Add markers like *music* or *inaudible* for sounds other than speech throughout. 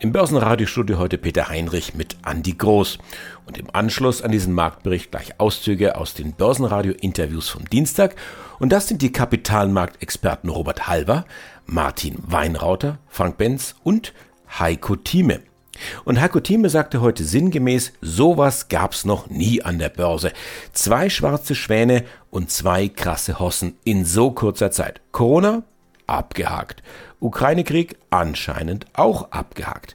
im Börsenradiostudio heute Peter Heinrich mit Andi Groß. Und im Anschluss an diesen Marktbericht gleich Auszüge aus den Börsenradio-Interviews vom Dienstag. Und das sind die Kapitalmarktexperten Robert Halver, Martin Weinrauter, Frank Benz und Heiko Thieme. Und Heiko Thieme sagte heute sinngemäß, sowas gab's noch nie an der Börse. Zwei schwarze Schwäne und zwei krasse Hossen in so kurzer Zeit. Corona? Abgehakt. Ukraine-Krieg anscheinend auch abgehakt.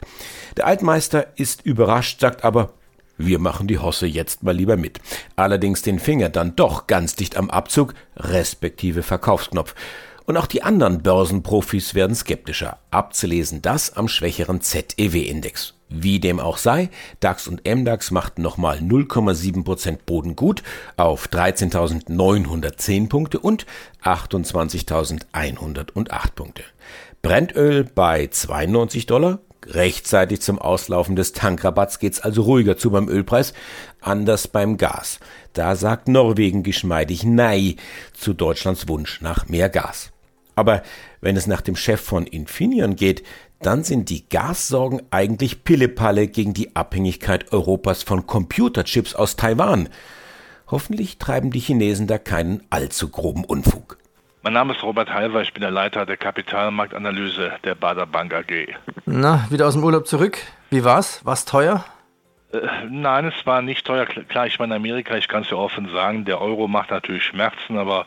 Der Altmeister ist überrascht, sagt aber, wir machen die Hosse jetzt mal lieber mit. Allerdings den Finger dann doch ganz dicht am Abzug, respektive Verkaufsknopf. Und auch die anderen Börsenprofis werden skeptischer. Abzulesen das am schwächeren ZEW-Index. Wie dem auch sei, DAX und MDAX machten nochmal 0,7% Boden gut auf 13.910 Punkte und 28.108 Punkte. Brennöl bei 92 Dollar. Rechtzeitig zum Auslaufen des Tankrabatts geht's also ruhiger zu beim Ölpreis, anders beim Gas. Da sagt Norwegen geschmeidig Nein zu Deutschlands Wunsch nach mehr Gas. Aber wenn es nach dem Chef von Infineon geht, dann sind die Gassorgen eigentlich Pillepalle gegen die Abhängigkeit Europas von Computerchips aus Taiwan. Hoffentlich treiben die Chinesen da keinen allzu groben Unfug. Mein Name ist Robert Halver, ich bin der Leiter der Kapitalmarktanalyse der Bader Bank AG. Na, wieder aus dem Urlaub zurück. Wie war's? War's teuer? Äh, nein, es war nicht teuer. Klar, ich in Amerika, ich kann es ja offen sagen, der Euro macht natürlich Schmerzen, aber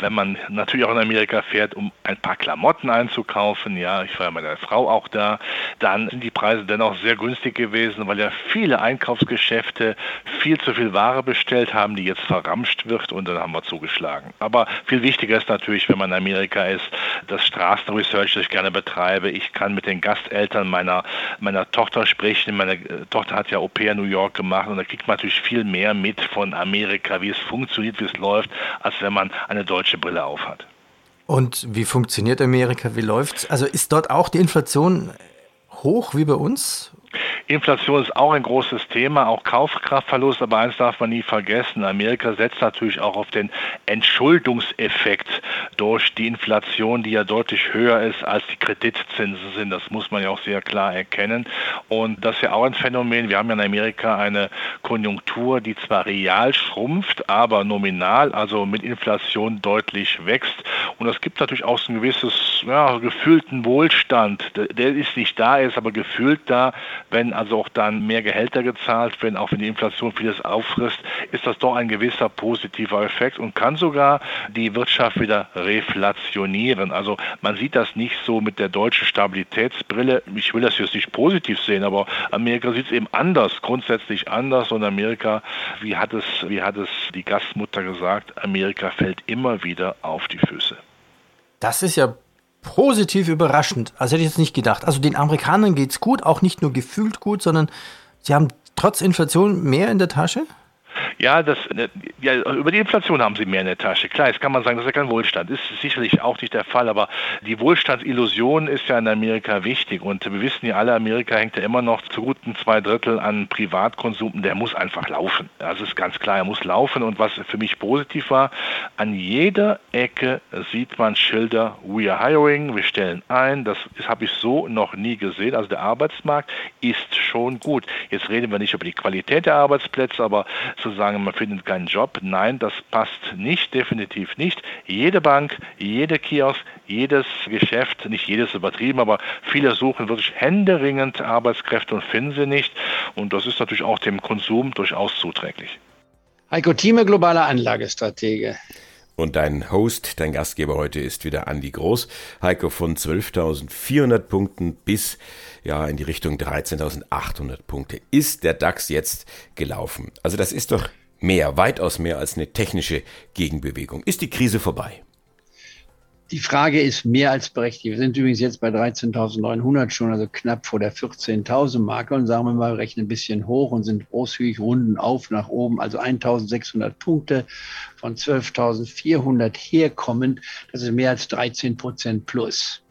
wenn man natürlich auch in Amerika fährt, um ein paar Klamotten einzukaufen, ja, ich war ja mit der Frau auch da, dann sind die Preise dennoch sehr günstig gewesen, weil ja viele Einkaufsgeschäfte viel zu viel Ware bestellt haben, die jetzt verramscht wird und dann haben wir zugeschlagen. Aber viel wichtiger ist natürlich, wenn man in Amerika ist, das Straßenresearch, das ich gerne betreibe. Ich kann mit den Gasteltern meiner, meiner Tochter sprechen. Meine äh, Tochter hat ja OP in New York gemacht und da kriegt man natürlich viel mehr mit von Amerika, wie es funktioniert, wie es läuft, als wenn man eine deutsche Brille aufhat. Und wie funktioniert Amerika? Wie läuft's? Also ist dort auch die Inflation hoch wie bei uns? Inflation ist auch ein großes Thema, auch Kaufkraftverlust, aber eins darf man nie vergessen. Amerika setzt natürlich auch auf den Entschuldungseffekt durch die Inflation, die ja deutlich höher ist als die Kreditzinsen sind. Das muss man ja auch sehr klar erkennen. Und das ist ja auch ein Phänomen. Wir haben ja in Amerika eine Konjunktur, die zwar real schrumpft, aber nominal, also mit Inflation deutlich wächst. Und es gibt natürlich auch so ein gewisses, ja, gefühlten Wohlstand. Der ist nicht da, ist aber gefühlt da wenn also auch dann mehr Gehälter gezahlt werden, auch wenn die Inflation vieles auffrisst, ist das doch ein gewisser positiver Effekt und kann sogar die Wirtschaft wieder reflationieren. Also man sieht das nicht so mit der deutschen Stabilitätsbrille. Ich will das jetzt nicht positiv sehen, aber Amerika sieht es eben anders, grundsätzlich anders und Amerika, wie hat es, wie hat es die Gastmutter gesagt, Amerika fällt immer wieder auf die Füße. Das ist ja positiv überraschend. Also hätte ich jetzt nicht gedacht. Also den Amerikanern geht es gut, auch nicht nur gefühlt gut, sondern sie haben trotz Inflation mehr in der Tasche? Ja, das, äh, ja, über die Inflation haben sie mehr in der Tasche. Klar, jetzt kann man sagen, das ist ja kein Wohlstand. Ist sicherlich auch nicht der Fall, aber die Wohlstandsillusion ist ja in Amerika wichtig. Und wir wissen ja alle, Amerika hängt ja immer noch zu guten zwei Drittel an Privatkonsum. Der muss einfach laufen. Das ist ganz klar, er muss laufen. Und was für mich positiv war, an jeder Ecke sieht man Schilder, we are hiring, wir stellen ein. Das, habe ich so noch nie gesehen. Also der Arbeitsmarkt ist schon gut. Jetzt reden wir nicht über die Qualität der Arbeitsplätze, aber zu sagen, man findet keinen Job. Nein, das passt nicht, definitiv nicht. Jede Bank, jede Kiosk, jedes Geschäft, nicht jedes übertrieben, aber viele suchen wirklich händeringend Arbeitskräfte und finden sie nicht. Und das ist natürlich auch dem Konsum durchaus zuträglich. Heiko Thieme, globaler Anlagestratege. Und dein Host, dein Gastgeber heute ist wieder Andi Groß. Heiko von 12.400 Punkten bis ja in die Richtung 13.800 Punkte ist der DAX jetzt gelaufen. Also das ist doch mehr, weitaus mehr als eine technische Gegenbewegung. Ist die Krise vorbei? Die Frage ist mehr als berechtigt. Wir sind übrigens jetzt bei 13.900 schon, also knapp vor der 14.000 Marke und sagen wir mal, rechnen ein bisschen hoch und sind großzügig runden auf nach oben, also 1.600 Punkte von 12.400 herkommend. Das ist mehr als 13 Prozent plus.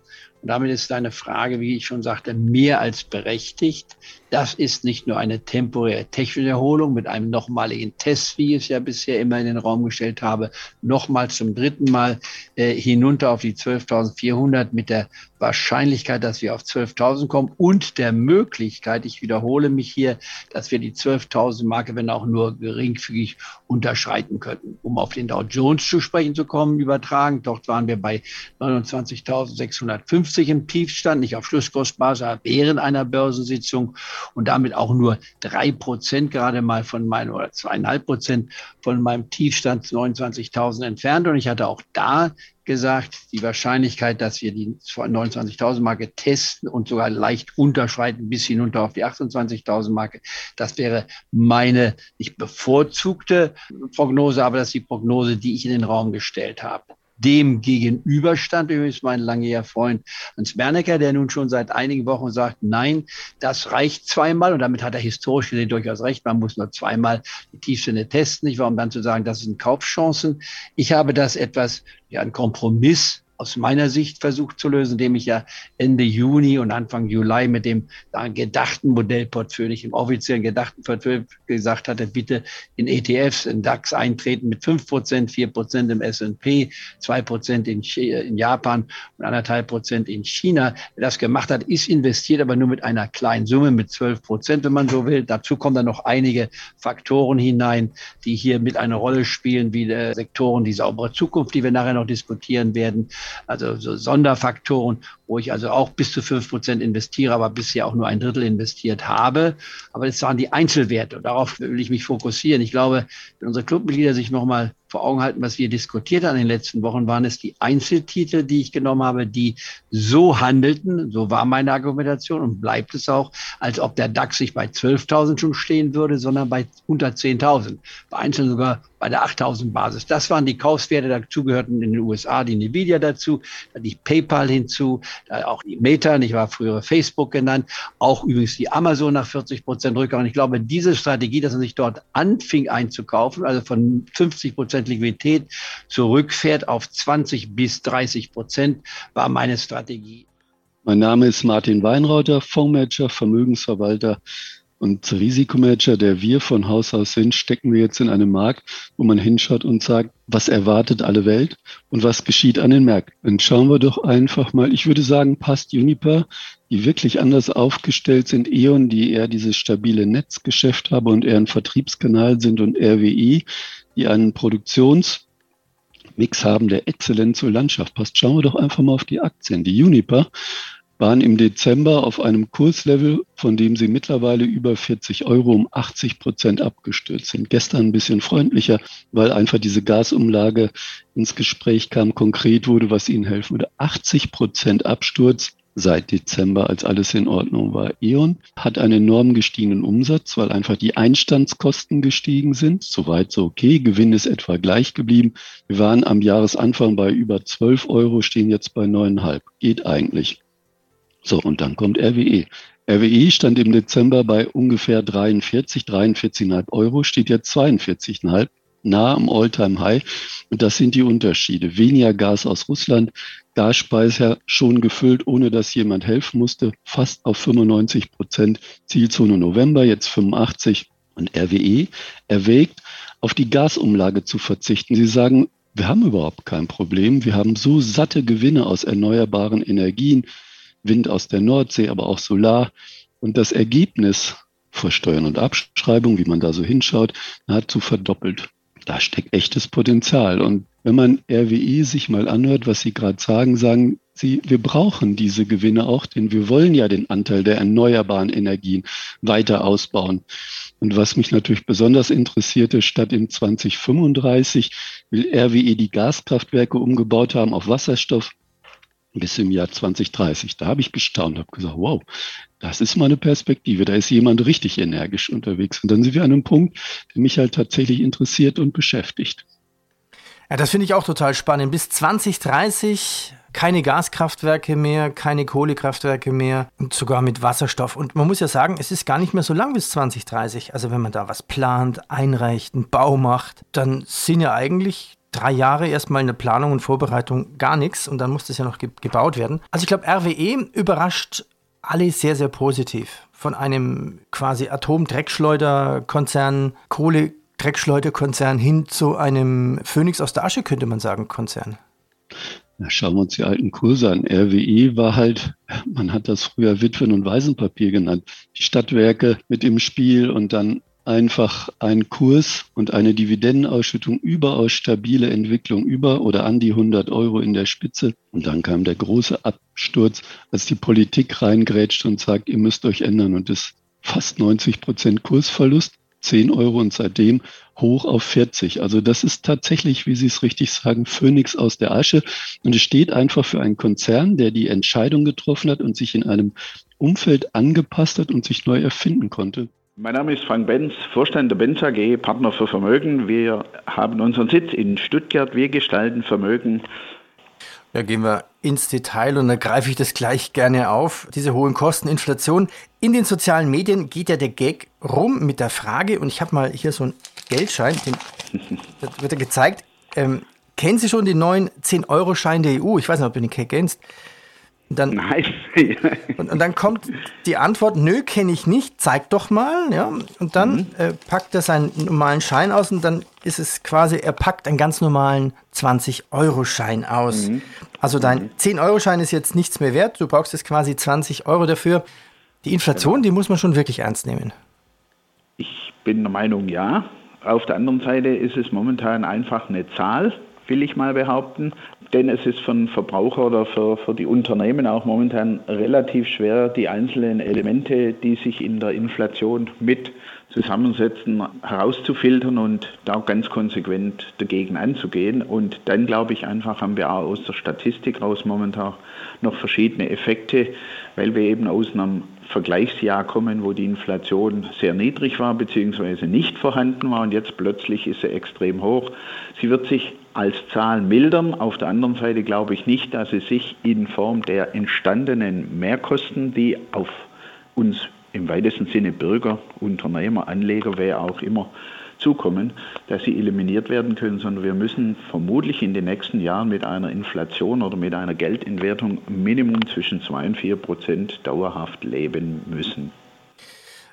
Und damit ist deine Frage, wie ich schon sagte, mehr als berechtigt. Das ist nicht nur eine temporäre technische Erholung mit einem nochmaligen Test, wie ich es ja bisher immer in den Raum gestellt habe, nochmal zum dritten Mal äh, hinunter auf die 12.400 mit der Wahrscheinlichkeit, dass wir auf 12.000 kommen und der Möglichkeit, ich wiederhole mich hier, dass wir die 12.000 Marke, wenn auch nur geringfügig, unterschreiten könnten. Um auf den Dow Jones zu sprechen zu kommen, übertragen, dort waren wir bei 29.650 im Tiefstand, nicht auf Schlusskursbasis, aber während einer Börsensitzung und damit auch nur drei Prozent gerade mal von meinem oder zweieinhalb Prozent von meinem Tiefstand 29.000 entfernt. Und ich hatte auch da gesagt, die Wahrscheinlichkeit, dass wir die 29.000 Marke testen und sogar leicht unterschreiten bis hinunter auf die 28.000 Marke, das wäre meine nicht bevorzugte Prognose, aber das ist die Prognose, die ich in den Raum gestellt habe. Dem gegenüberstand übrigens mein langjähriger Freund Hans Bernecker, der nun schon seit einigen Wochen sagt, nein, das reicht zweimal und damit hat er historisch gesehen durchaus recht. Man muss nur zweimal die Tiefstände testen, nicht wahr, um dann zu sagen, das sind Kaufchancen. Ich habe das etwas, ja, ein Kompromiss aus meiner Sicht versucht zu lösen, indem ich ja Ende Juni und Anfang Juli mit dem gedachten Modellportfolio, nicht im offiziellen gedachten Portfolio gesagt hatte, bitte in ETFs, in DAX eintreten mit fünf Prozent, vier Prozent im S&P, zwei Prozent in, Japan und anderthalb Prozent in China. Wer das gemacht hat, ist investiert, aber nur mit einer kleinen Summe, mit zwölf Prozent, wenn man so will. Dazu kommen dann noch einige Faktoren hinein, die hier mit einer Rolle spielen, wie der Sektoren, die saubere Zukunft, die wir nachher noch diskutieren werden, also so Sonderfaktoren, wo ich also auch bis zu fünf Prozent investiere, aber bisher auch nur ein Drittel investiert habe. Aber das waren die Einzelwerte und darauf will ich mich fokussieren. Ich glaube, wenn unsere Clubmitglieder sich nochmal vor Augen halten, was wir diskutiert haben in den letzten Wochen, waren es die Einzeltitel, die ich genommen habe, die so handelten, so war meine Argumentation und bleibt es auch, als ob der DAX sich bei 12.000 schon stehen würde, sondern bei unter 10.000. Bei Einzelnen sogar bei der 8.000 Basis. Das waren die Kaufswerte, dazu gehörten in den USA die Nvidia dazu, die PayPal hinzu, auch die Meta, ich war früher Facebook genannt, auch übrigens die Amazon nach 40 Prozent Rückgang. Und ich glaube, diese Strategie, dass man sich dort anfing einzukaufen, also von 50 Prozent Liquidität zurückfährt auf 20 bis 30 Prozent, war meine Strategie. Mein Name ist Martin Weinrauter, Fondsmanager, Vermögensverwalter und Risikomanager, der wir von Haus aus sind, stecken wir jetzt in einem Markt, wo man hinschaut und sagt, was erwartet alle Welt und was geschieht an den Märkten. Dann schauen wir doch einfach mal, ich würde sagen, passt Uniper, die wirklich anders aufgestellt sind, E.ON, die eher dieses stabile Netzgeschäft haben und eher ein Vertriebskanal sind und RWI, die einen Produktionsmix haben, der exzellent zur Landschaft passt. Schauen wir doch einfach mal auf die Aktien. Die Uniper waren im Dezember auf einem Kurslevel, von dem sie mittlerweile über 40 Euro um 80 Prozent abgestürzt sind. Gestern ein bisschen freundlicher, weil einfach diese Gasumlage ins Gespräch kam, konkret wurde, was ihnen helfen würde. 80 Prozent Absturz seit Dezember, als alles in Ordnung war. E.ON hat einen enorm gestiegenen Umsatz, weil einfach die Einstandskosten gestiegen sind. Soweit so okay. Gewinn ist etwa gleich geblieben. Wir waren am Jahresanfang bei über 12 Euro, stehen jetzt bei 9,5. Geht eigentlich. So, und dann kommt RWE. RWE stand im Dezember bei ungefähr 43, 43,5 Euro, steht jetzt 42,5 nah am All-Time-High. Und das sind die Unterschiede. Weniger Gas aus Russland, Gasspeicher schon gefüllt, ohne dass jemand helfen musste, fast auf 95 Prozent. Zielzone November, jetzt 85. Und RWE erwägt, auf die Gasumlage zu verzichten. Sie sagen, wir haben überhaupt kein Problem. Wir haben so satte Gewinne aus erneuerbaren Energien, Wind aus der Nordsee, aber auch Solar. Und das Ergebnis vor Steuern und Abschreibung, wie man da so hinschaut, nahezu verdoppelt da steckt echtes Potenzial. Und wenn man RWE sich mal anhört, was Sie gerade sagen, sagen Sie, wir brauchen diese Gewinne auch, denn wir wollen ja den Anteil der erneuerbaren Energien weiter ausbauen. Und was mich natürlich besonders interessierte, statt in 2035 will RWE die Gaskraftwerke umgebaut haben auf Wasserstoff bis im Jahr 2030. Da habe ich gestaunt, habe gesagt, wow, das ist mal eine Perspektive. Da ist jemand richtig energisch unterwegs. Und dann sind wir an einem Punkt, der mich halt tatsächlich interessiert und beschäftigt. Ja, das finde ich auch total spannend. Bis 2030 keine Gaskraftwerke mehr, keine Kohlekraftwerke mehr und sogar mit Wasserstoff. Und man muss ja sagen, es ist gar nicht mehr so lang bis 2030. Also wenn man da was plant, einreicht, einen Bau macht, dann sind ja eigentlich drei Jahre erstmal in der Planung und Vorbereitung gar nichts und dann muss das ja noch ge gebaut werden. Also ich glaube, RWE überrascht alle sehr, sehr positiv. Von einem quasi Atom-Dreckschleuder-Konzern, Kohle-Dreckschleuder-Konzern hin zu einem Phoenix aus der Asche, könnte man sagen, Konzern. Na, schauen wir uns die alten Kurse an. RWE war halt, man hat das früher Witwen- und Waisenpapier genannt. Die Stadtwerke mit im Spiel und dann einfach ein Kurs und eine Dividendenausschüttung überaus stabile Entwicklung über oder an die 100 Euro in der Spitze. Und dann kam der große Absturz, als die Politik reingrätscht und sagt, ihr müsst euch ändern und das fast 90 Prozent Kursverlust. 10 Euro und seitdem hoch auf 40. Also das ist tatsächlich, wie Sie es richtig sagen, Phönix aus der Asche. Und es steht einfach für einen Konzern, der die Entscheidung getroffen hat und sich in einem Umfeld angepasst hat und sich neu erfinden konnte. Mein Name ist Frank Benz, Vorstand der Benz AG, Partner für Vermögen. Wir haben unseren Sitz in Stuttgart. Wir gestalten Vermögen. Da gehen wir ins Detail und da greife ich das gleich gerne auf. Diese hohen Kosten, Inflation. In den sozialen Medien geht ja der Gag rum mit der Frage, und ich habe mal hier so einen Geldschein, den das *laughs* wird ja gezeigt. Ähm, kennen Sie schon den neuen 10-Euro-Schein der EU? Ich weiß nicht, ob du den kennst. Und dann, Nein. *laughs* und, und, dann kommt die Antwort, nö, kenne ich nicht, zeig doch mal. Ja? Und dann mhm. äh, packt er seinen normalen Schein aus und dann ist es quasi, er packt einen ganz normalen 20-Euro-Schein aus. Mhm. Also dein mhm. 10-Euro-Schein ist jetzt nichts mehr wert, du brauchst jetzt quasi 20 Euro dafür. Die Inflation, genau. die muss man schon wirklich ernst nehmen. Ich bin der Meinung, ja. Auf der anderen Seite ist es momentan einfach eine Zahl, will ich mal behaupten. Denn es ist für den Verbraucher oder für, für die Unternehmen auch momentan relativ schwer, die einzelnen Elemente, die sich in der Inflation mit zusammensetzen, herauszufiltern und da ganz konsequent dagegen anzugehen. Und dann glaube ich einfach, haben wir auch aus der Statistik raus momentan noch verschiedene Effekte, weil wir eben aus einem Vergleichsjahr kommen, wo die Inflation sehr niedrig war bzw. nicht vorhanden war und jetzt plötzlich ist sie extrem hoch. Sie wird sich als Zahl mildern. Auf der anderen Seite glaube ich nicht, dass sie sich in Form der entstandenen Mehrkosten, die auf uns im weitesten Sinne Bürger, Unternehmer, Anleger, wer auch immer zukommen, dass sie eliminiert werden können, sondern wir müssen vermutlich in den nächsten Jahren mit einer Inflation oder mit einer Geldentwertung Minimum zwischen 2 und 4 Prozent dauerhaft leben müssen.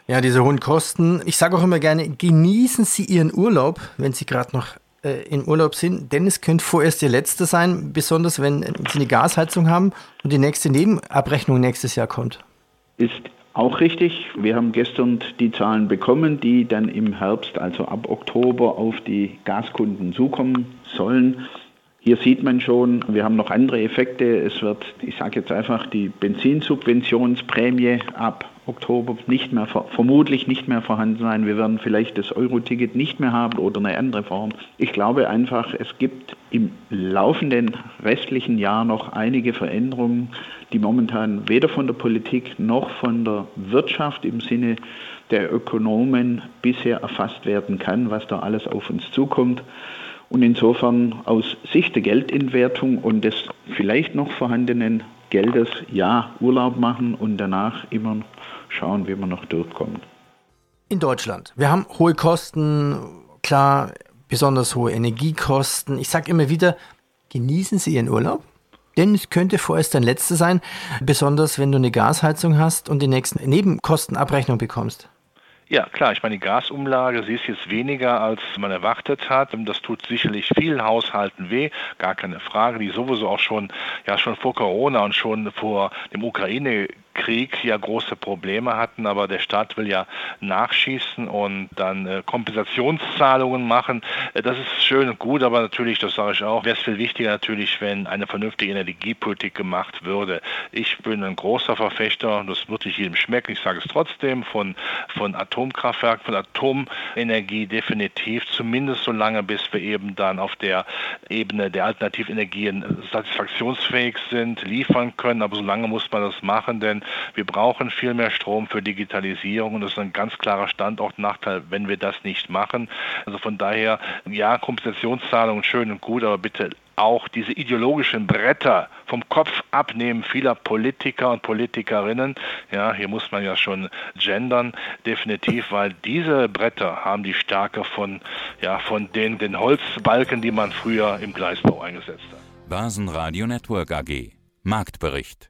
Ja, diese hohen Kosten. Ich sage auch immer gerne, genießen Sie Ihren Urlaub, wenn Sie gerade noch äh, in Urlaub sind, denn es könnte vorerst Ihr letzter sein, besonders wenn Sie eine Gasheizung haben und die nächste Nebenabrechnung nächstes Jahr kommt. Ist auch richtig. Wir haben gestern die Zahlen bekommen, die dann im Herbst, also ab Oktober, auf die Gaskunden zukommen sollen. Hier sieht man schon, wir haben noch andere Effekte. Es wird, ich sage jetzt einfach, die Benzinsubventionsprämie ab Oktober nicht mehr, vermutlich nicht mehr vorhanden sein. Wir werden vielleicht das Euro-Ticket nicht mehr haben oder eine andere Form. Ich glaube einfach, es gibt im laufenden restlichen Jahr noch einige Veränderungen, die momentan weder von der Politik noch von der Wirtschaft im Sinne der Ökonomen bisher erfasst werden kann, was da alles auf uns zukommt. Und insofern aus Sicht der Geldentwertung und des vielleicht noch vorhandenen Geldes ja Urlaub machen und danach immer schauen, wie man noch durchkommt. In Deutschland. Wir haben hohe Kosten, klar, besonders hohe Energiekosten. Ich sage immer wieder, genießen Sie Ihren Urlaub. Denn es könnte vorerst dein letzter sein, besonders wenn du eine Gasheizung hast und die nächsten Nebenkostenabrechnung bekommst. Ja, klar. Ich meine, die Gasumlage, sie ist jetzt weniger, als man erwartet hat. Das tut sicherlich vielen Haushalten weh, gar keine Frage, die sowieso auch schon, ja, schon vor Corona und schon vor dem Ukraine Krieg ja große Probleme hatten, aber der Staat will ja nachschießen und dann äh, Kompensationszahlungen machen. Äh, das ist schön und gut, aber natürlich, das sage ich auch, wäre es viel wichtiger natürlich, wenn eine vernünftige Energiepolitik gemacht würde. Ich bin ein großer Verfechter, das wird nicht jedem schmecken, ich sage es trotzdem, von, von Atomkraftwerken, von Atomenergie definitiv, zumindest so lange, bis wir eben dann auf der Ebene der Alternativenergien satisfaktionsfähig sind, liefern können, aber so lange muss man das machen, denn wir brauchen viel mehr Strom für Digitalisierung und das ist ein ganz klarer Standortnachteil, wenn wir das nicht machen. Also von daher, ja, Kompensationszahlungen schön und gut, aber bitte auch diese ideologischen Bretter vom Kopf abnehmen vieler Politiker und Politikerinnen. Ja, hier muss man ja schon gendern, definitiv, weil diese Bretter haben die Stärke von, ja, von den, den Holzbalken, die man früher im Gleisbau eingesetzt hat. Börsenradio Network AG. Marktbericht.